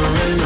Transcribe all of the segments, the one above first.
surrender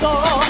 多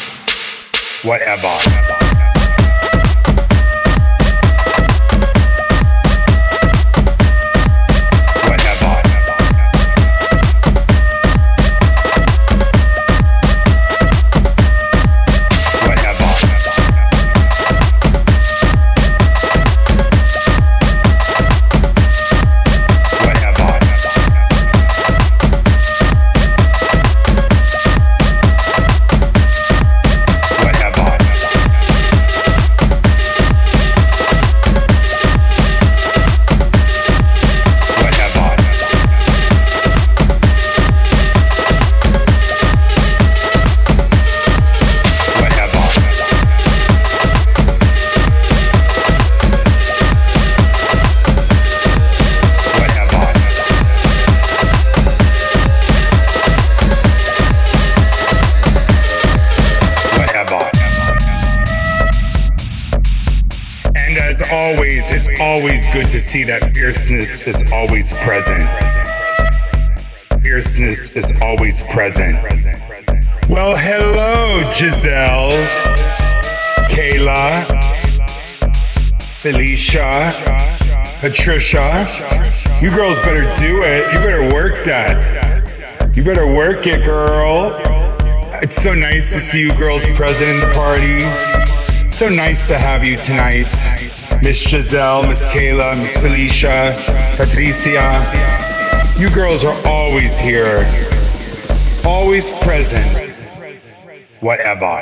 Whatever. Always, good to see that fierceness is always present. Fierceness is always present. Well, hello, Giselle, Kayla, Felicia, Patricia. You girls better do it. You better work that. You better work it, girl. It's so nice to see you girls present in the party. So nice to have you tonight. Miss Giselle, Miss Kayla, Miss Felicia, Patricia. You girls are always here. Always present. Whatever.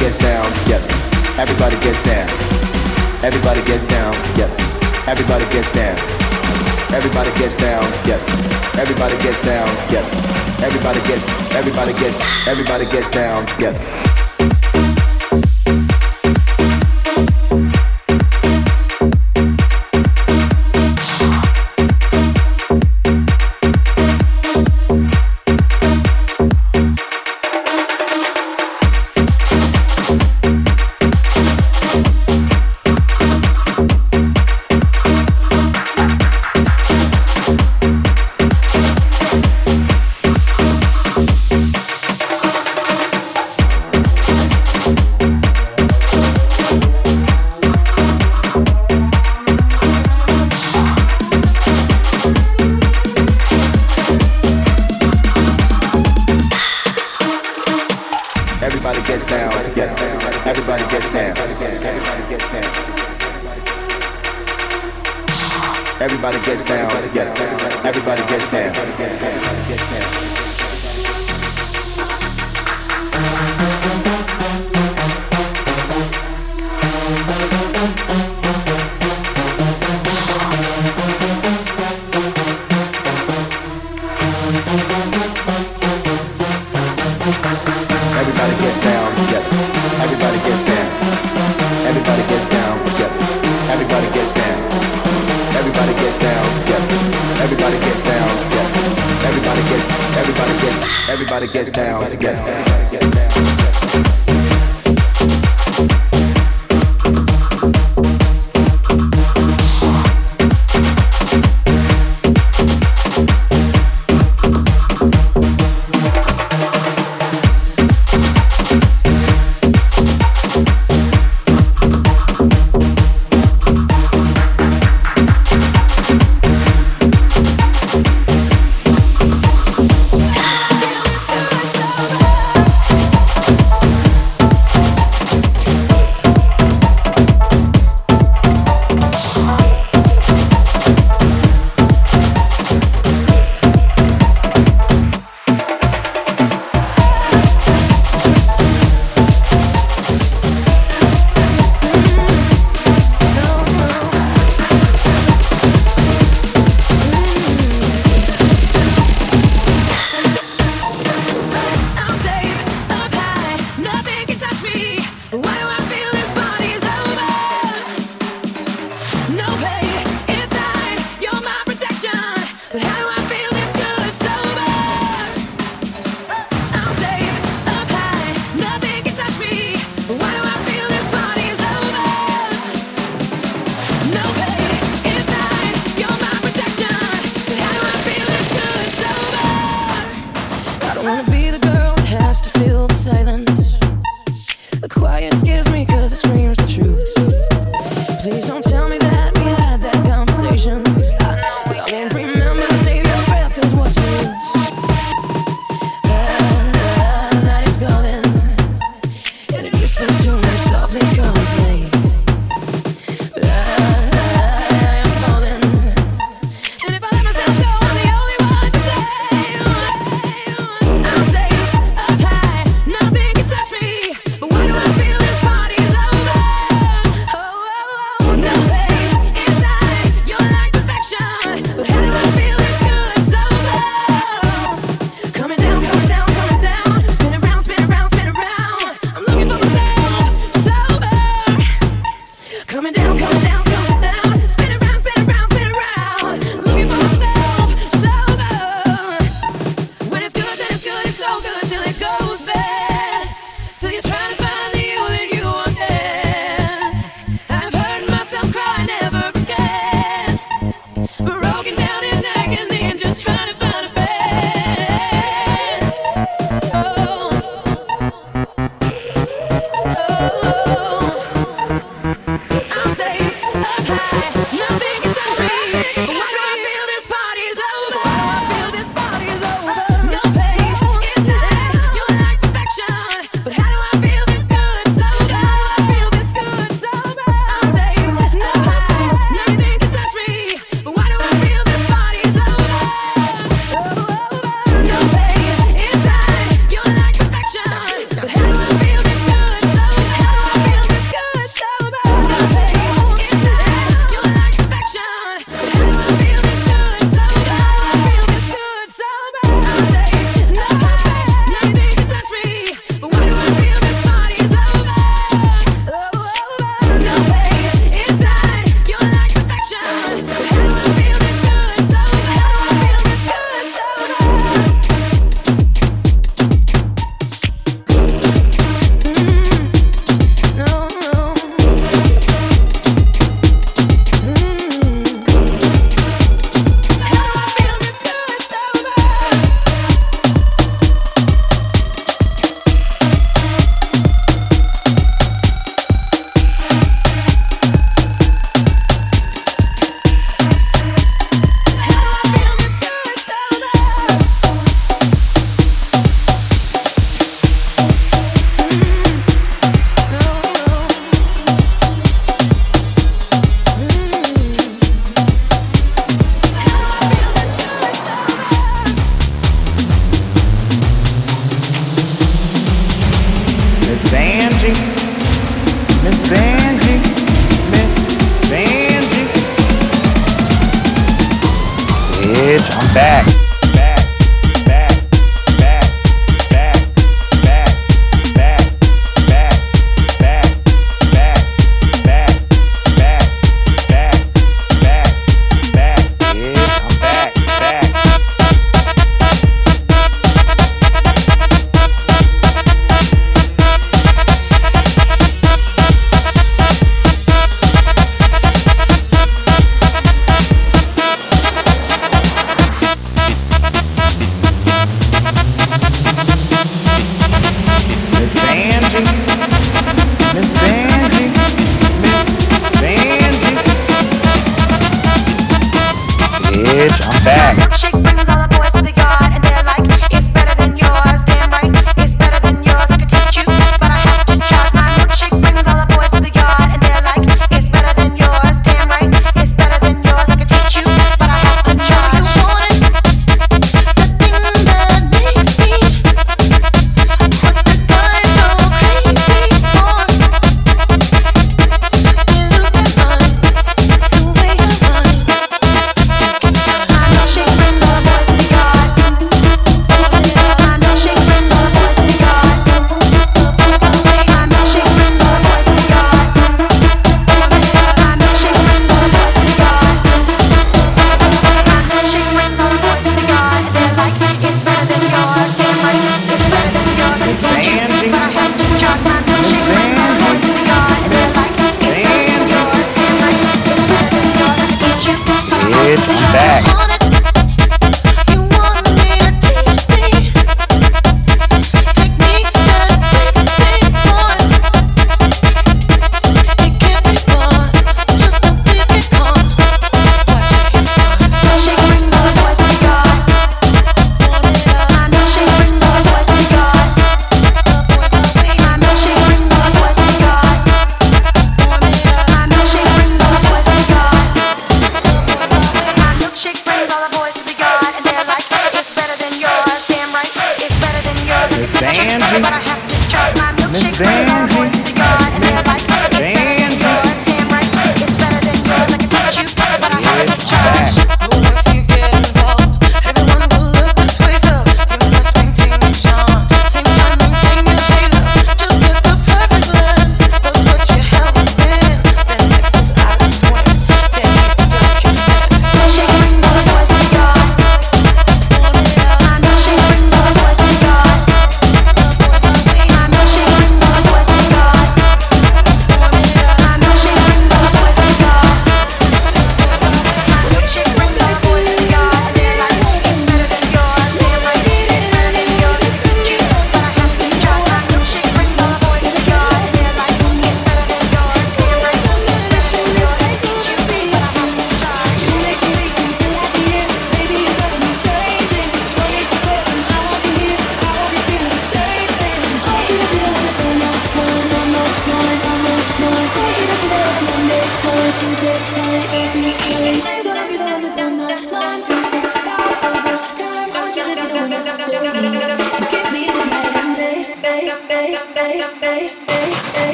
Gets down together. Everybody gets down. Everybody gets down together. Everybody gets down. Everybody gets down together. Everybody gets down together. Everybody gets. Everybody gets. Everybody gets down together.